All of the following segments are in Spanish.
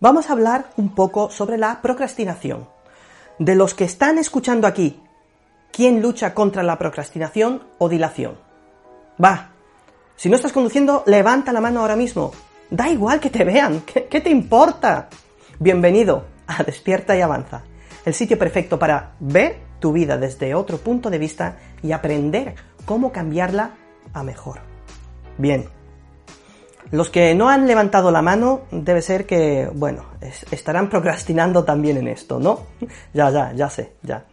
Vamos a hablar un poco sobre la procrastinación. De los que están escuchando aquí, ¿quién lucha contra la procrastinación o dilación? Va, si no estás conduciendo, levanta la mano ahora mismo. Da igual que te vean, ¿qué, qué te importa? Bienvenido a Despierta y Avanza, el sitio perfecto para ver tu vida desde otro punto de vista y aprender cómo cambiarla a mejor. Bien, los que no han levantado la mano debe ser que, bueno, estarán procrastinando también en esto, ¿no? Ya, ya, ya sé, ya.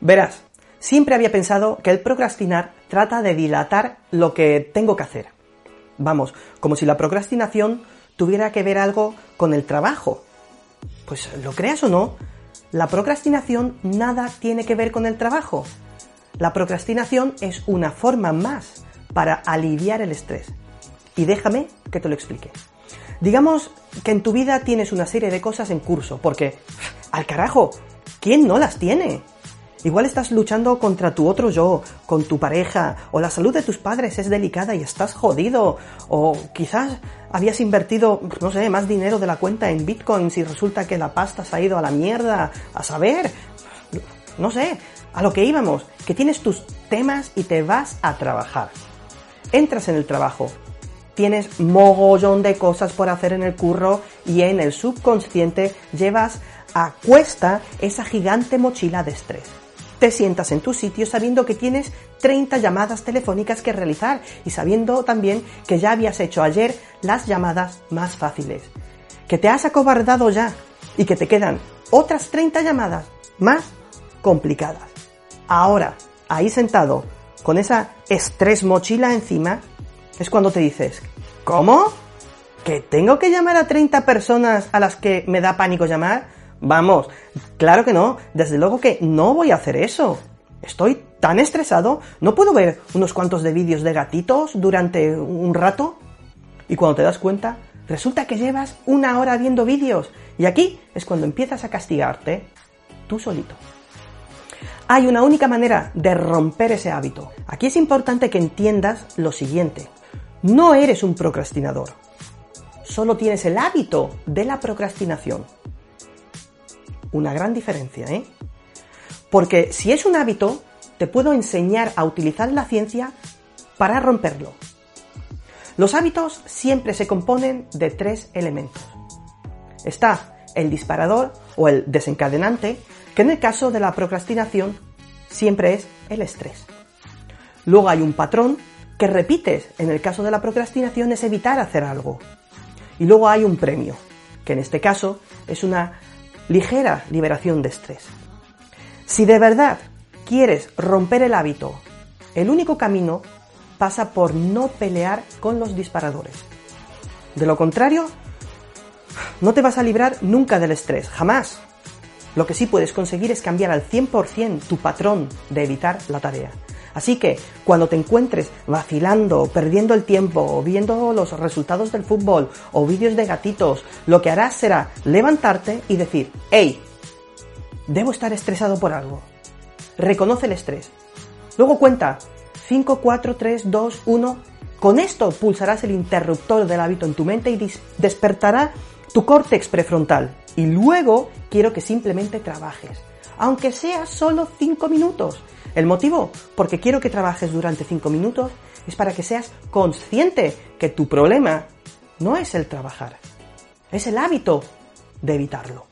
Verás, siempre había pensado que el procrastinar trata de dilatar lo que tengo que hacer. Vamos, como si la procrastinación tuviera que ver algo con el trabajo. Pues lo creas o no, la procrastinación nada tiene que ver con el trabajo. La procrastinación es una forma más para aliviar el estrés. Y déjame que te lo explique. Digamos que en tu vida tienes una serie de cosas en curso, porque, al carajo, ¿quién no las tiene? Igual estás luchando contra tu otro yo, con tu pareja, o la salud de tus padres es delicada y estás jodido, o quizás habías invertido, no sé, más dinero de la cuenta en bitcoins y resulta que la pasta se ha ido a la mierda, a saber, no sé, a lo que íbamos, que tienes tus temas y te vas a trabajar. Entras en el trabajo, tienes mogollón de cosas por hacer en el curro y en el subconsciente llevas a cuesta esa gigante mochila de estrés te sientas en tu sitio sabiendo que tienes 30 llamadas telefónicas que realizar y sabiendo también que ya habías hecho ayer las llamadas más fáciles, que te has acobardado ya y que te quedan otras 30 llamadas más complicadas. Ahora, ahí sentado, con esa estrés mochila encima, es cuando te dices, ¿cómo? ¿Que tengo que llamar a 30 personas a las que me da pánico llamar? Vamos, claro que no, desde luego que no voy a hacer eso. Estoy tan estresado, no puedo ver unos cuantos de vídeos de gatitos durante un rato. Y cuando te das cuenta, resulta que llevas una hora viendo vídeos. Y aquí es cuando empiezas a castigarte tú solito. Hay una única manera de romper ese hábito. Aquí es importante que entiendas lo siguiente. No eres un procrastinador. Solo tienes el hábito de la procrastinación una gran diferencia, ¿eh? Porque si es un hábito, te puedo enseñar a utilizar la ciencia para romperlo. Los hábitos siempre se componen de tres elementos. Está el disparador o el desencadenante, que en el caso de la procrastinación siempre es el estrés. Luego hay un patrón que repites en el caso de la procrastinación es evitar hacer algo. Y luego hay un premio, que en este caso es una ligera liberación de estrés. Si de verdad quieres romper el hábito, el único camino pasa por no pelear con los disparadores. De lo contrario, no te vas a librar nunca del estrés, jamás. Lo que sí puedes conseguir es cambiar al 100% tu patrón de evitar la tarea. Así que cuando te encuentres vacilando, perdiendo el tiempo, viendo los resultados del fútbol o vídeos de gatitos, lo que harás será levantarte y decir, hey, debo estar estresado por algo. Reconoce el estrés. Luego cuenta 5, 4, 3, 2, 1. Con esto pulsarás el interruptor del hábito en tu mente y despertará tu córtex prefrontal. Y luego quiero que simplemente trabajes, aunque sea solo 5 minutos. ¿El motivo? Porque quiero que trabajes durante 5 minutos es para que seas consciente que tu problema no es el trabajar, es el hábito de evitarlo.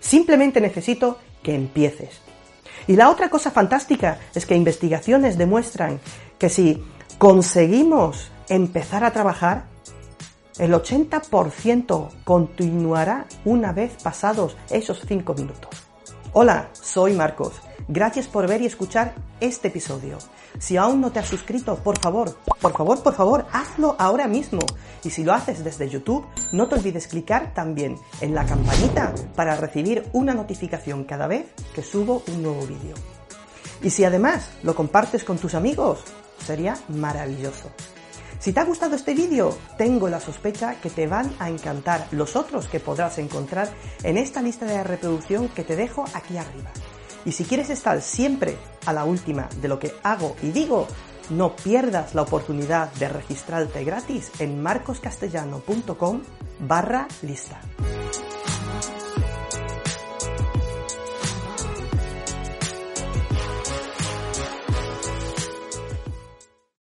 Simplemente necesito que empieces. Y la otra cosa fantástica es que investigaciones demuestran que si conseguimos empezar a trabajar, El 80% continuará una vez pasados esos 5 minutos. Hola, soy Marcos. Gracias por ver y escuchar este episodio. Si aún no te has suscrito, por favor, por favor, por favor, hazlo ahora mismo. Y si lo haces desde YouTube, no te olvides clicar también en la campanita para recibir una notificación cada vez que subo un nuevo vídeo. Y si además lo compartes con tus amigos, sería maravilloso. Si te ha gustado este vídeo, tengo la sospecha que te van a encantar los otros que podrás encontrar en esta lista de reproducción que te dejo aquí arriba. Y si quieres estar siempre a la última de lo que hago y digo, no pierdas la oportunidad de registrarte gratis en marcoscastellano.com barra lista.